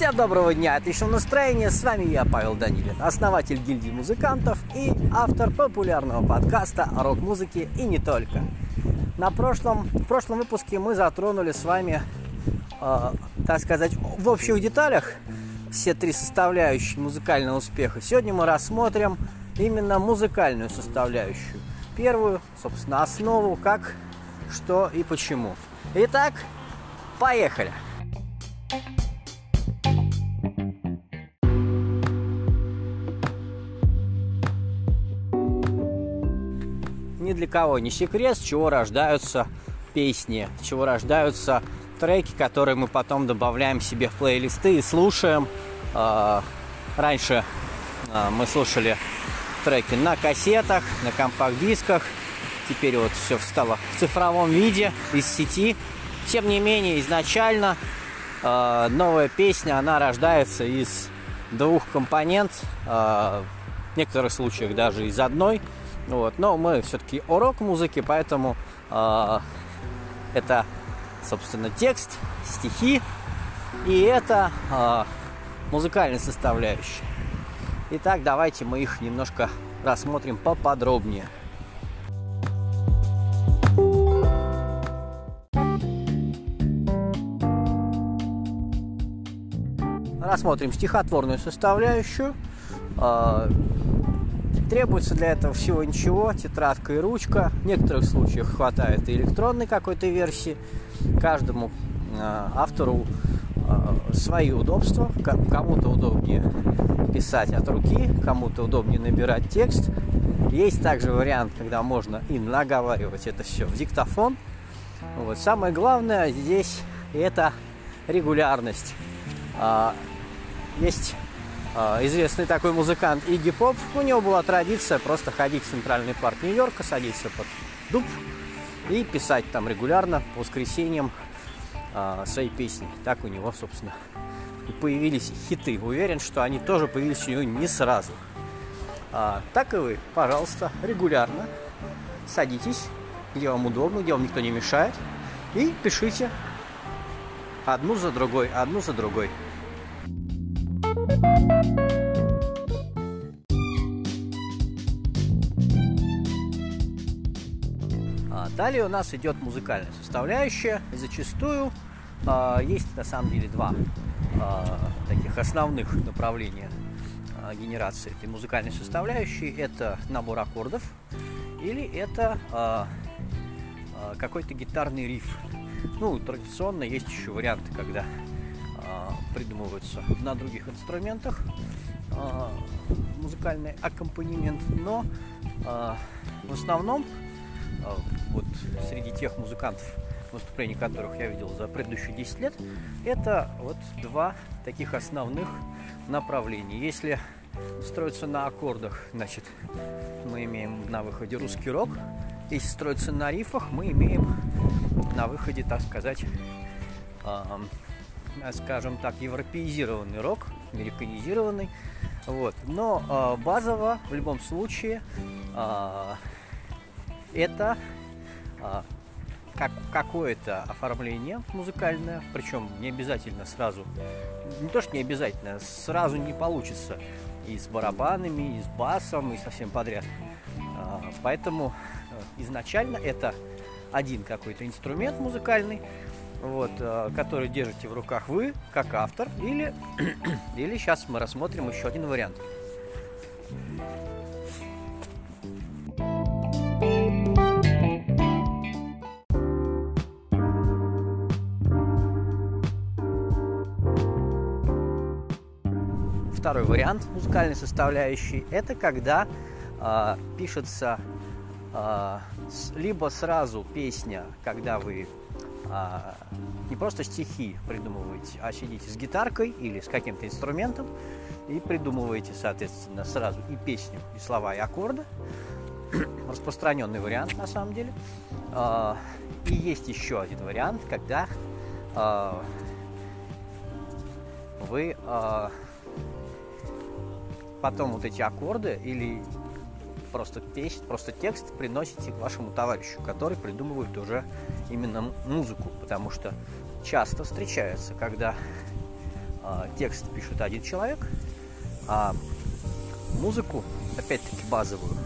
Всем доброго дня, отличного настроения, с вами я, Павел Данилин, основатель гильдии музыкантов и автор популярного подкаста о рок-музыке и не только. На прошлом, в прошлом выпуске мы затронули с вами, э, так сказать, в общих деталях все три составляющие музыкального успеха. Сегодня мы рассмотрим именно музыкальную составляющую. Первую, собственно, основу, как, что и почему. Итак, поехали! ни для кого не секрет, с чего рождаются песни, с чего рождаются треки, которые мы потом добавляем себе в плейлисты и слушаем. А, раньше а, мы слушали треки на кассетах, на компакт-дисках. Теперь вот все стало в цифровом виде, из сети. Тем не менее, изначально а, новая песня, она рождается из двух компонент, в некоторых случаях даже из одной – вот. Но мы все-таки урок музыки, поэтому э, это, собственно, текст, стихи, и это э, музыкальная составляющая. Итак, давайте мы их немножко рассмотрим поподробнее. Рассмотрим стихотворную составляющую. А, Требуется для этого всего ничего, тетрадка и ручка. В некоторых случаях хватает и электронной какой-то версии. Каждому э, автору э, свои удобства. Кому-то удобнее писать от руки, кому-то удобнее набирать текст. Есть также вариант, когда можно и наговаривать это все в диктофон. Вот. Самое главное здесь это регулярность. Есть а, известный такой музыкант Игги Поп, у него была традиция просто ходить в центральный парк Нью-Йорка, садиться под дуб и писать там регулярно по воскресеньям э, свои песни. Так у него, собственно, и появились хиты. Уверен, что они тоже появились у него не сразу. А, так и вы, пожалуйста, регулярно садитесь, где вам удобно, где вам никто не мешает, и пишите одну за другой, одну за другой. Далее у нас идет музыкальная составляющая. И зачастую а, есть на самом деле два а, таких основных направления а, генерации этой музыкальной составляющей. Это набор аккордов или это а, какой-то гитарный риф. Ну, традиционно есть еще варианты, когда придумываются на других инструментах а, музыкальный аккомпанемент, но а, в основном вот среди тех музыкантов, выступлений которых я видел за предыдущие 10 лет, это вот два таких основных направления. Если строиться на аккордах, значит, мы имеем на выходе русский рок. Если строиться на рифах, мы имеем на выходе, так сказать, Э, скажем так, европеизированный рок, американизированный. Вот. Но э, базово в любом случае э, это как, какое-то оформление музыкальное, причем не обязательно сразу, не то что не обязательно, сразу не получится и с барабанами, и с басом, и совсем подряд. Э, поэтому э, изначально это один какой-то инструмент музыкальный, вот, э, который держите в руках вы, как автор, или, или сейчас мы рассмотрим еще один вариант. Второй вариант музыкальной составляющей – это когда э, пишется э, либо сразу песня, когда вы а, не просто стихи придумываете, а сидите с гитаркой или с каким-то инструментом и придумываете, соответственно, сразу и песню, и слова, и аккорды. Распространенный вариант, на самом деле. А, и есть еще один вариант, когда а, вы а, потом вот эти аккорды или просто, песен, просто текст приносите вашему товарищу, который придумывает уже именно музыку, потому что часто встречается, когда э, текст пишет один человек, а музыку, опять-таки базовую,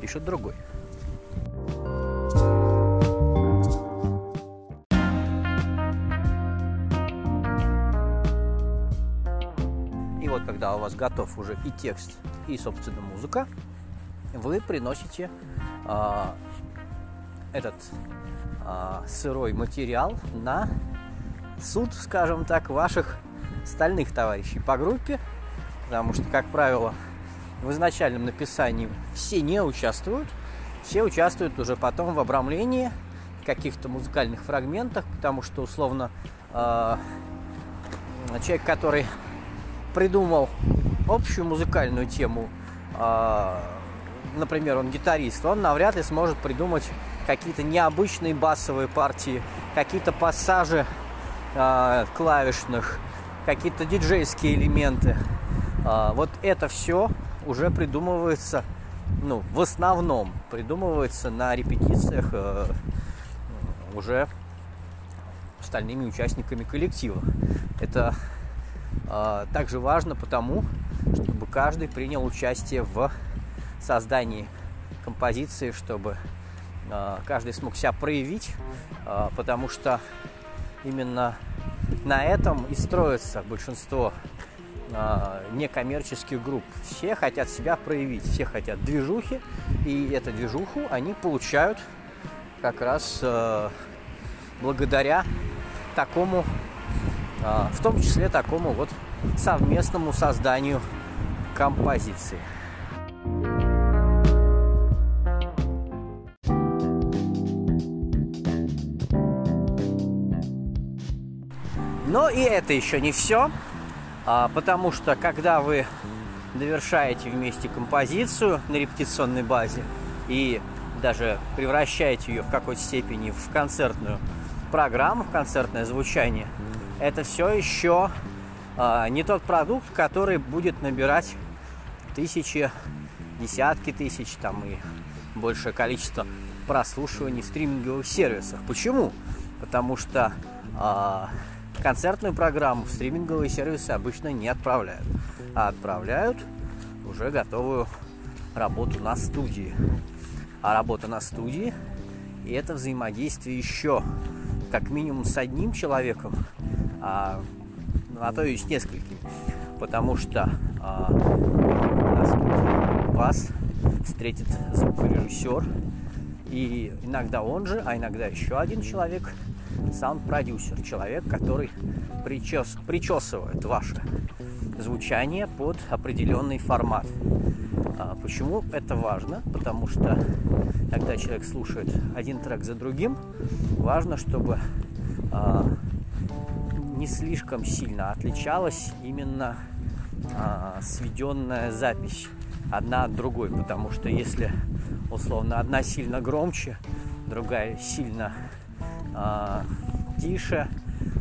пишет другой. И вот когда у вас готов уже и текст, и, собственно, музыка, вы приносите э, этот э, сырой материал на суд, скажем так, ваших стальных товарищей по группе, потому что, как правило, в изначальном написании все не участвуют, все участвуют уже потом в обрамлении каких-то музыкальных фрагментах, потому что, условно, э, человек, который придумал общую музыкальную тему, э, например, он гитарист, он навряд ли сможет придумать какие-то необычные басовые партии, какие-то пассажи э, клавишных, какие-то диджейские элементы. Э, вот это все уже придумывается, ну, в основном придумывается на репетициях э, уже остальными участниками коллектива. Это также важно потому, чтобы каждый принял участие в создании композиции, чтобы э, каждый смог себя проявить, э, потому что именно на этом и строится большинство некоммерческих групп. Все хотят себя проявить, все хотят движухи, и эту движуху они получают как раз благодаря такому, в том числе такому вот совместному созданию композиции. Но и это еще не все, а, потому что когда вы довершаете вместе композицию на репетиционной базе и даже превращаете ее в какой-то степени в концертную программу, в концертное звучание, это все еще а, не тот продукт, который будет набирать тысячи, десятки тысяч там и большее количество прослушиваний в стриминговых сервисах. Почему? Потому что а, концертную программу в стриминговые сервисы обычно не отправляют, а отправляют уже готовую работу на студии. А работа на студии и это взаимодействие еще как минимум с одним человеком, а, а то и с несколькими. Потому что а, вас встретит звукорежиссер, и иногда он же, а иногда еще один человек – саунд-продюсер, человек, который причес, причесывает ваше звучание под определенный формат. А почему это важно? Потому что когда человек слушает один трек за другим, важно, чтобы а, не слишком сильно отличалась именно а, сведенная запись одна от другой, потому что если условно одна сильно громче, другая сильно а, тише.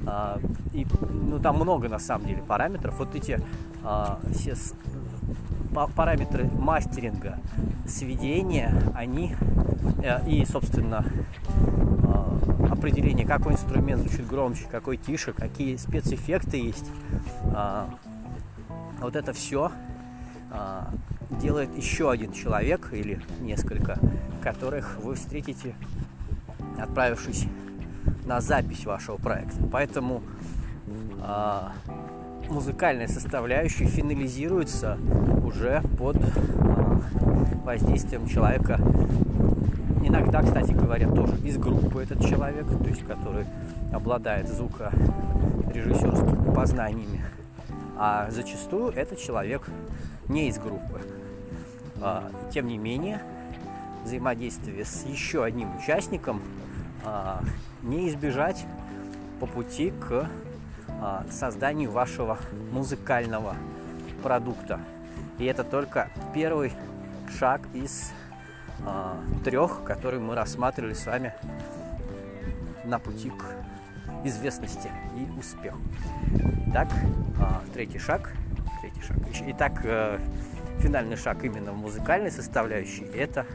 А, и, ну, там много на самом деле параметров. Вот эти а, все с, параметры мастеринга, сведения, они э, и, собственно, определение, какой инструмент звучит громче, какой тише, какие спецэффекты есть. Э, вот это все э, делает еще один человек или несколько, которых вы встретите, отправившись на запись вашего проекта. Поэтому э, музыкальная составляющая финализируется уже под воздействием человека. Иногда, кстати говоря, тоже из группы этот человек, то есть который обладает звукорежиссерскими познаниями. А зачастую этот человек не из группы. А, тем не менее, взаимодействие с еще одним участником а, не избежать по пути к а, созданию вашего музыкального продукта. И это только первый шаг из трех, которые мы рассматривали с вами на пути к известности и успеху. Итак, а, третий шаг. Третий шаг. Итак, э, финальный шаг именно в музыкальной составляющей – это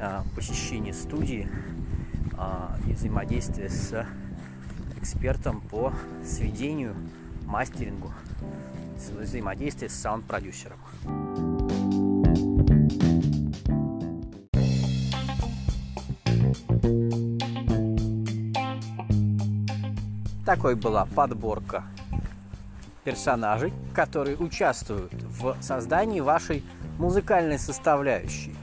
а, посещение студии а, и взаимодействие с экспертом по сведению, мастерингу, взаимодействие с саунд-продюсером. Такой была подборка персонажей, которые участвуют в создании вашей музыкальной составляющей.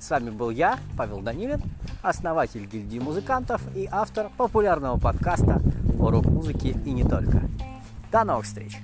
С вами был я, Павел Данилин, основатель гильдии музыкантов и автор популярного подкаста о рок-музыке и не только. До новых встреч!